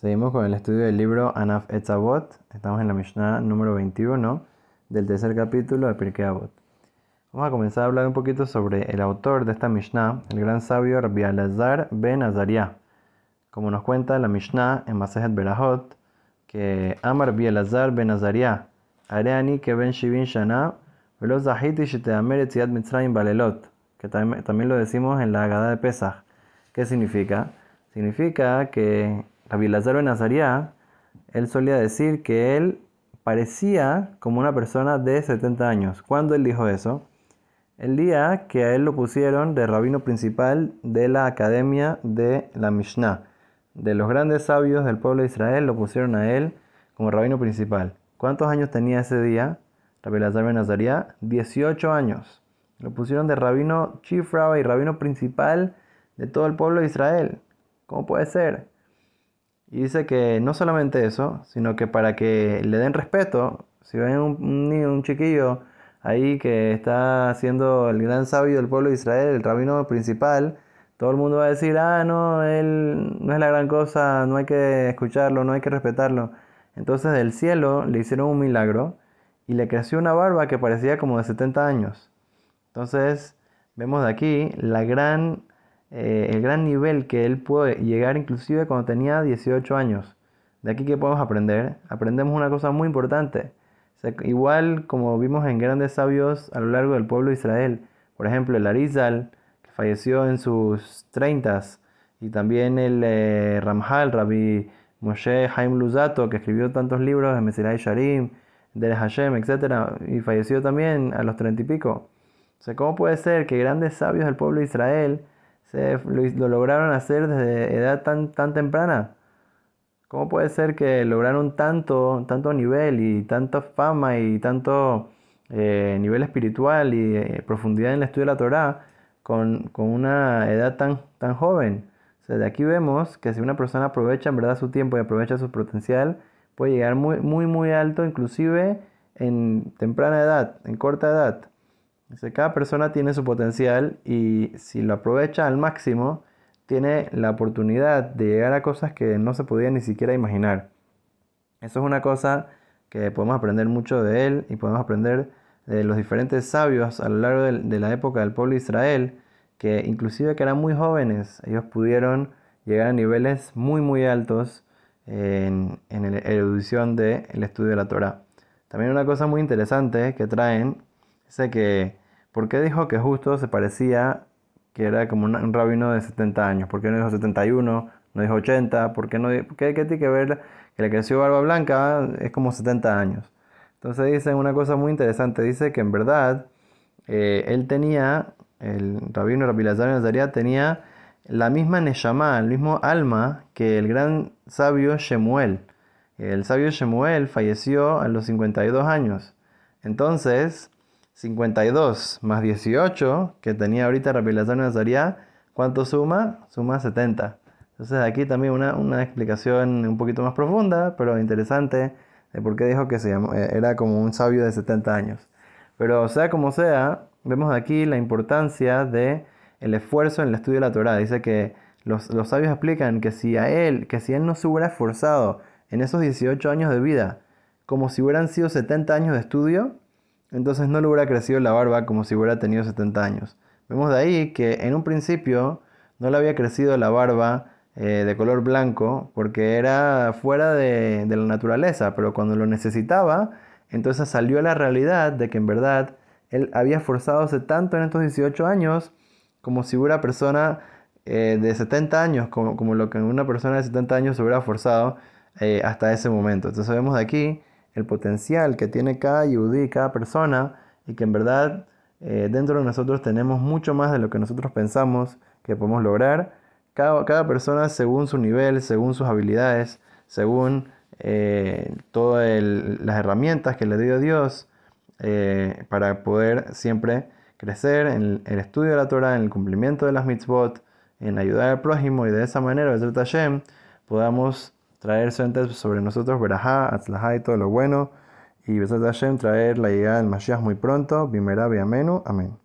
Seguimos con el estudio del libro Anaf Etzavot. Estamos en la Mishnah número 21 del tercer capítulo de Pirkei Avot. Vamos a comenzar a hablar un poquito sobre el autor de esta Mishnah, el gran sabio Rabbi ben Azariah. Como nos cuenta la Mishnah en Masejet Berahot, que Amar Rabbi Alazar ben Azariah, Areani que ben Shivin Shana, velo zahiti shiteamer etziat mitzrayim balelot, que también lo decimos en la Agada de Pesach. ¿Qué significa? Significa que Rabbi Lazar ben Azariah, él solía decir que él parecía como una persona de 70 años. ¿Cuándo él dijo eso? El día que a él lo pusieron de rabino principal de la academia de la Mishnah. De los grandes sabios del pueblo de Israel lo pusieron a él como rabino principal. ¿Cuántos años tenía ese día? Rabbi Lazar ben Azariah, 18 años. Lo pusieron de rabino chief rabbi, rabino principal de todo el pueblo de Israel. ¿Cómo puede ser? Y dice que no solamente eso, sino que para que le den respeto, si ven un, niño, un chiquillo ahí que está siendo el gran sabio del pueblo de Israel, el rabino principal, todo el mundo va a decir, ah, no, él no es la gran cosa, no hay que escucharlo, no hay que respetarlo. Entonces del cielo le hicieron un milagro y le creció una barba que parecía como de 70 años. Entonces vemos de aquí la gran eh, el gran nivel que él puede llegar inclusive cuando tenía 18 años. De aquí que podemos aprender, aprendemos una cosa muy importante. igual como vimos en grandes sabios a lo largo del pueblo de Israel, por ejemplo el Arizal, que falleció en sus 30 y también el eh, Ramjal, Rabbi Moshe Haim Luzato, que escribió tantos libros de Mesirai Sharim, de Hashem, etc., y falleció también a los 30 y pico. O sea, ¿cómo puede ser que grandes sabios del pueblo de Israel se, lo, lograron hacer desde edad tan, tan temprana. ¿Cómo puede ser que lograron tanto, tanto nivel y tanta fama y tanto eh, nivel espiritual y eh, profundidad en el estudio de la Torah con, una edad tan, tan joven? de aquí vemos que si una persona aprovecha en verdad su tiempo y aprovecha su potencial, puede llegar muy, muy, muy alto, inclusive en temprana edad, en corta edad cada persona tiene su potencial y si lo aprovecha al máximo, tiene la oportunidad de llegar a cosas que no se podía ni siquiera imaginar. Eso es una cosa que podemos aprender mucho de él y podemos aprender de los diferentes sabios a lo largo de, la época del pueblo de Israel, que inclusive que eran muy jóvenes, ellos pudieron llegar a niveles muy muy altos en, en la erudición del estudio de la Torah. También una cosa muy interesante que traen Dice que, ¿por qué dijo que justo se parecía que era como un, rabino de 70 años? ¿Por qué no dijo 71? ¿No dijo 80? ¿Por qué no ¿qué, qué tiene que ver que le creció barba blanca? Es como 70 años. Entonces dice una cosa muy interesante. Dice que en verdad eh, él tenía, el rabino Rabbi Lazar tenía la misma Neshama, el mismo alma que el gran sabio Shemuel. El sabio Shemuel falleció a los 52 años. Entonces, 52 más 18 que tenía ahorita Rabbi Lazar Nazaria, ¿cuánto suma? Suma 70. Entonces aquí también una, una, explicación un poquito más profunda, pero interesante, de por qué dijo que se eh, era como un sabio de 70 años. Pero sea como sea, vemos aquí la importancia de el esfuerzo en el estudio de la Torah. Dice que los, los sabios explican que si a él, que si él no se hubiera esforzado en esos 18 años de vida, como si hubieran sido 70 años de estudio, entonces no le hubiera crecido la barba como si hubiera tenido 70 años. Vemos de ahí que en un principio no le había crecido la barba eh, de color blanco porque era fuera de, la naturaleza, pero cuando lo necesitaba, entonces salió la realidad de que en verdad él había esforzado tanto en estos 18 años como si hubiera persona eh, de 70 años, como, lo que una persona de 70 años se hubiera esforzado eh, hasta ese momento. Entonces vemos de aquí el potencial que tiene cada yudí, cada persona, y que en verdad eh, dentro de nosotros tenemos mucho más de lo que nosotros pensamos que podemos lograr. Cada, cada persona según su nivel, según sus habilidades, según eh, todas las herramientas que le dio Dios eh, para poder siempre crecer en el, estudio de la Torah, en el cumplimiento de las mitzvot, en ayudar al prójimo y de esa manera, Hashem, podamos traer sobre nosotros verajá, atzlajá y todo lo bueno. Y Besat Hashem traer la llegada del Mashiach muy pronto. Bimera, amenu. Amén.